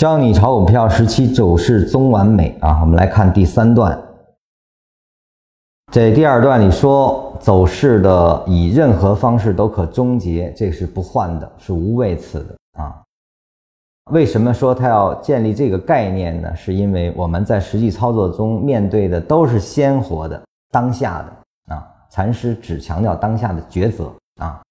教你炒股票十期走势综完美啊！我们来看第三段。这第二段里说，走势的以任何方式都可终结，这是不换的，是无位次的啊。为什么说他要建立这个概念呢？是因为我们在实际操作中面对的都是鲜活的、当下的啊。禅师只强调当下的抉择啊。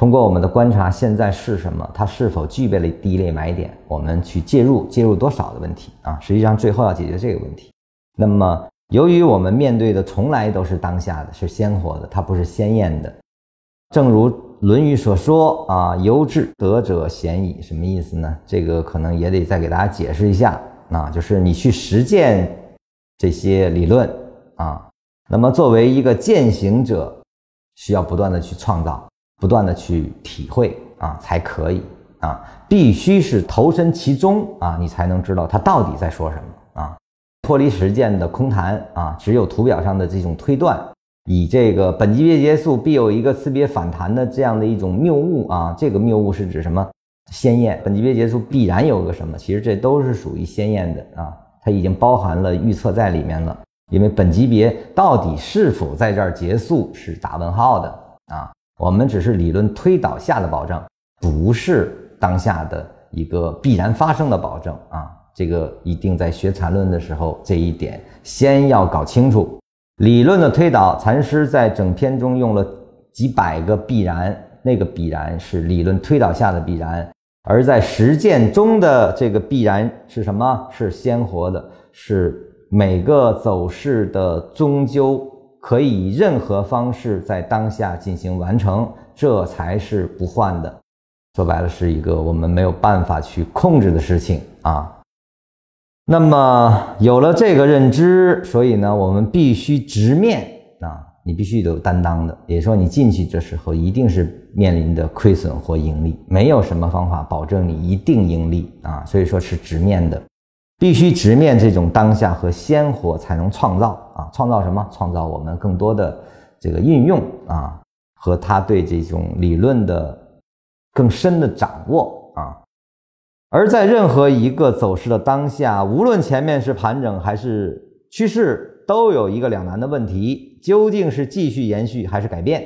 通过我们的观察，现在是什么？它是否具备了第一类买点？我们去介入，介入多少的问题啊？实际上，最后要解决这个问题。那么，由于我们面对的从来都是当下的，是鲜活的，它不是鲜艳的。正如《论语》所说啊，“由智得者鲜矣”，什么意思呢？这个可能也得再给大家解释一下啊，就是你去实践这些理论啊，那么作为一个践行者，需要不断的去创造。不断的去体会啊，才可以啊，必须是投身其中啊，你才能知道他到底在说什么啊。脱离实践的空谈啊，只有图表上的这种推断，以这个本级别结束必有一个次别反弹的这样的一种谬误啊，这个谬误是指什么？鲜艳，本级别结束必然有个什么？其实这都是属于鲜艳的啊，它已经包含了预测在里面了。因为本级别到底是否在这儿结束是打问号的啊。我们只是理论推导下的保证，不是当下的一个必然发生的保证啊！这个一定在学禅论的时候，这一点先要搞清楚。理论的推导，禅师在整篇中用了几百个必然，那个必然是理论推导下的必然，而在实践中的这个必然是什么？是鲜活的，是每个走势的终究。可以以任何方式在当下进行完成，这才是不换的。说白了，是一个我们没有办法去控制的事情啊。那么有了这个认知，所以呢，我们必须直面啊，你必须有担当的。也说你进去这时候一定是面临的亏损或盈利，没有什么方法保证你一定盈利啊。所以说是直面的。必须直面这种当下和鲜活，才能创造啊！创造什么？创造我们更多的这个运用啊，和他对这种理论的更深的掌握啊。而在任何一个走势的当下，无论前面是盘整还是趋势，都有一个两难的问题：究竟是继续延续还是改变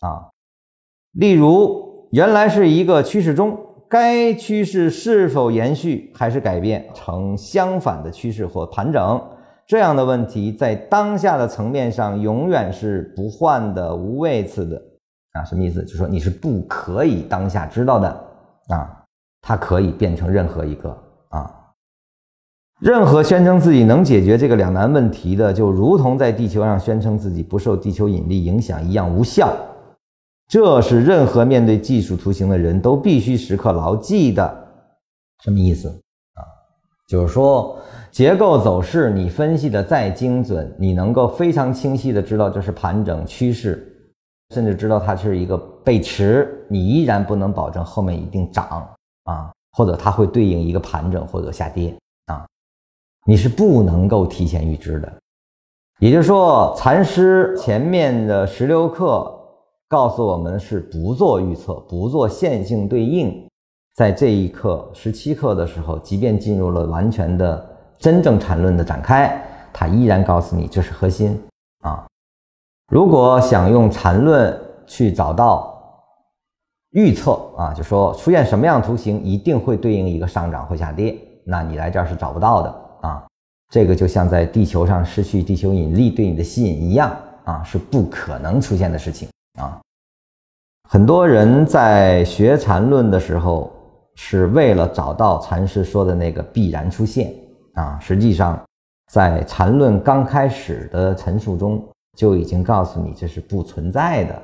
啊？例如，原来是一个趋势中。该趋势是否延续还是改变成相反的趋势或盘整？这样的问题在当下的层面上永远是不换的、无位次的啊？什么意思？就是说你是不可以当下知道的啊？它可以变成任何一个啊？任何宣称自己能解决这个两难问题的，就如同在地球上宣称自己不受地球引力影响一样无效。这是任何面对技术图形的人都必须时刻牢记的，什么意思啊？就是说，结构走势你分析的再精准，你能够非常清晰的知道这是盘整趋势，甚至知道它是一个背驰，你依然不能保证后面一定涨啊，或者它会对应一个盘整或者下跌啊，你是不能够提前预知的。也就是说，禅师前面的十六课。告诉我们是不做预测，不做线性对应，在这一刻十七课的时候，即便进入了完全的真正缠论的展开，它依然告诉你这是核心啊。如果想用缠论去找到预测啊，就说出现什么样图形一定会对应一个上涨或下跌，那你来这儿是找不到的啊。这个就像在地球上失去地球引力对你的吸引一样啊，是不可能出现的事情。啊，很多人在学禅论的时候，是为了找到禅师说的那个必然出现啊。实际上，在禅论刚开始的陈述中，就已经告诉你这是不存在的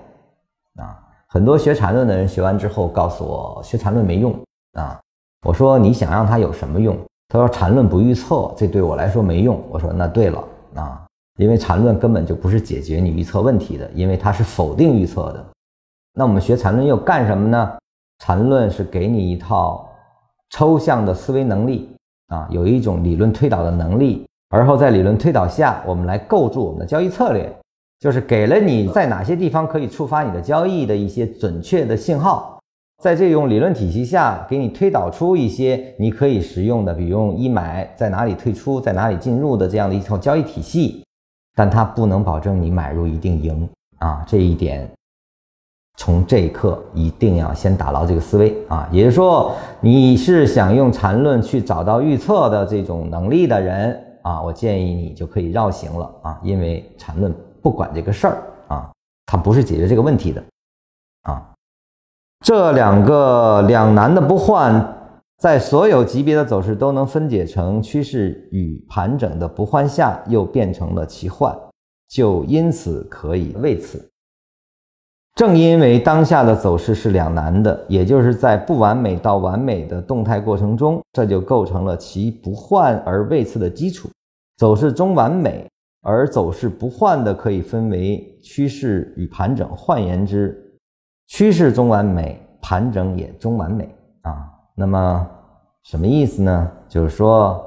啊。很多学禅论的人学完之后，告诉我学禅论没用啊。我说你想让它有什么用？他说禅论不预测，这对我来说没用。我说那对了啊。因为禅论根本就不是解决你预测问题的，因为它是否定预测的。那我们学禅论又干什么呢？禅论是给你一套抽象的思维能力啊，有一种理论推导的能力，而后在理论推导下，我们来构筑我们的交易策略，就是给了你在哪些地方可以触发你的交易的一些准确的信号，在这种理论体系下，给你推导出一些你可以使用的，比如一买在哪里退出，在哪里进入的这样的一套交易体系，但它不能保证你买入一定赢啊，这一点。从这一刻一定要先打牢这个思维啊，也就是说，你是想用缠论去找到预测的这种能力的人啊，我建议你就可以绕行了啊，因为缠论不管这个事儿啊，它不是解决这个问题的啊。这两个两难的不换，在所有级别的走势都能分解成趋势与盘整的不换下，又变成了其换，就因此可以为此。正因为当下的走势是两难的，也就是在不完美到完美的动态过程中，这就构成了其不换而位次的基础。走势中完美而走势不换的，可以分为趋势与盘整。换言之，趋势中完美，盘整也中完美啊。那么什么意思呢？就是说，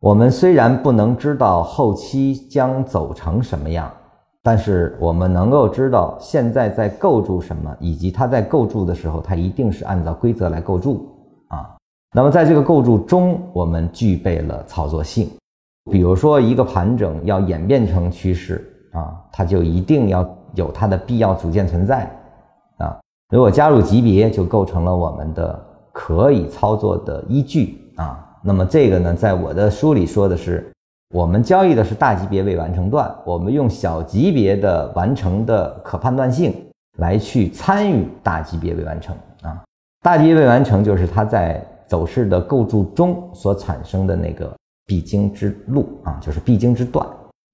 我们虽然不能知道后期将走成什么样。但是我们能够知道现在在构筑什么，以及它在构筑的时候，它一定是按照规则来构筑啊。那么在这个构筑中，我们具备了操作性。比如说，一个盘整要演变成趋势啊，它就一定要有它的必要组件存在啊。如果加入级别，就构成了我们的可以操作的依据啊。那么这个呢，在我的书里说的是。我们交易的是大级别未完成段，我们用小级别的完成的可判断性来去参与大级别未完成啊。大级别未完成就是它在走势的构筑中所产生的那个必经之路啊，就是必经之段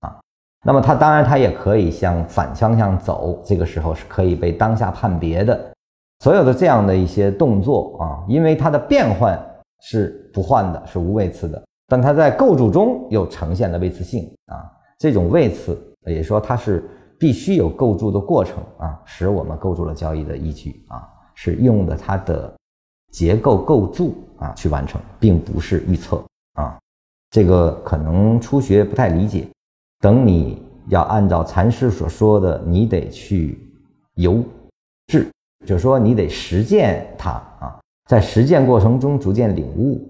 啊。那么它当然它也可以向反方向走，这个时候是可以被当下判别的。所有的这样的一些动作啊，因为它的变换是不换的，是无位次的。但它在构筑中又呈现了位次性啊，这种位次，也说它是必须有构筑的过程啊，使我们构筑了交易的依据啊，是用的它的结构构筑啊去完成，并不是预测啊，这个可能初学不太理解，等你要按照禅师所说的，你得去游智，就是说你得实践它啊，在实践过程中逐渐领悟。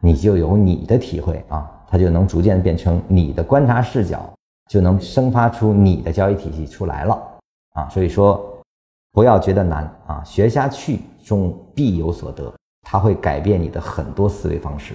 你就有你的体会啊，它就能逐渐变成你的观察视角，就能生发出你的交易体系出来了啊。所以说，不要觉得难啊，学下去中必有所得，它会改变你的很多思维方式。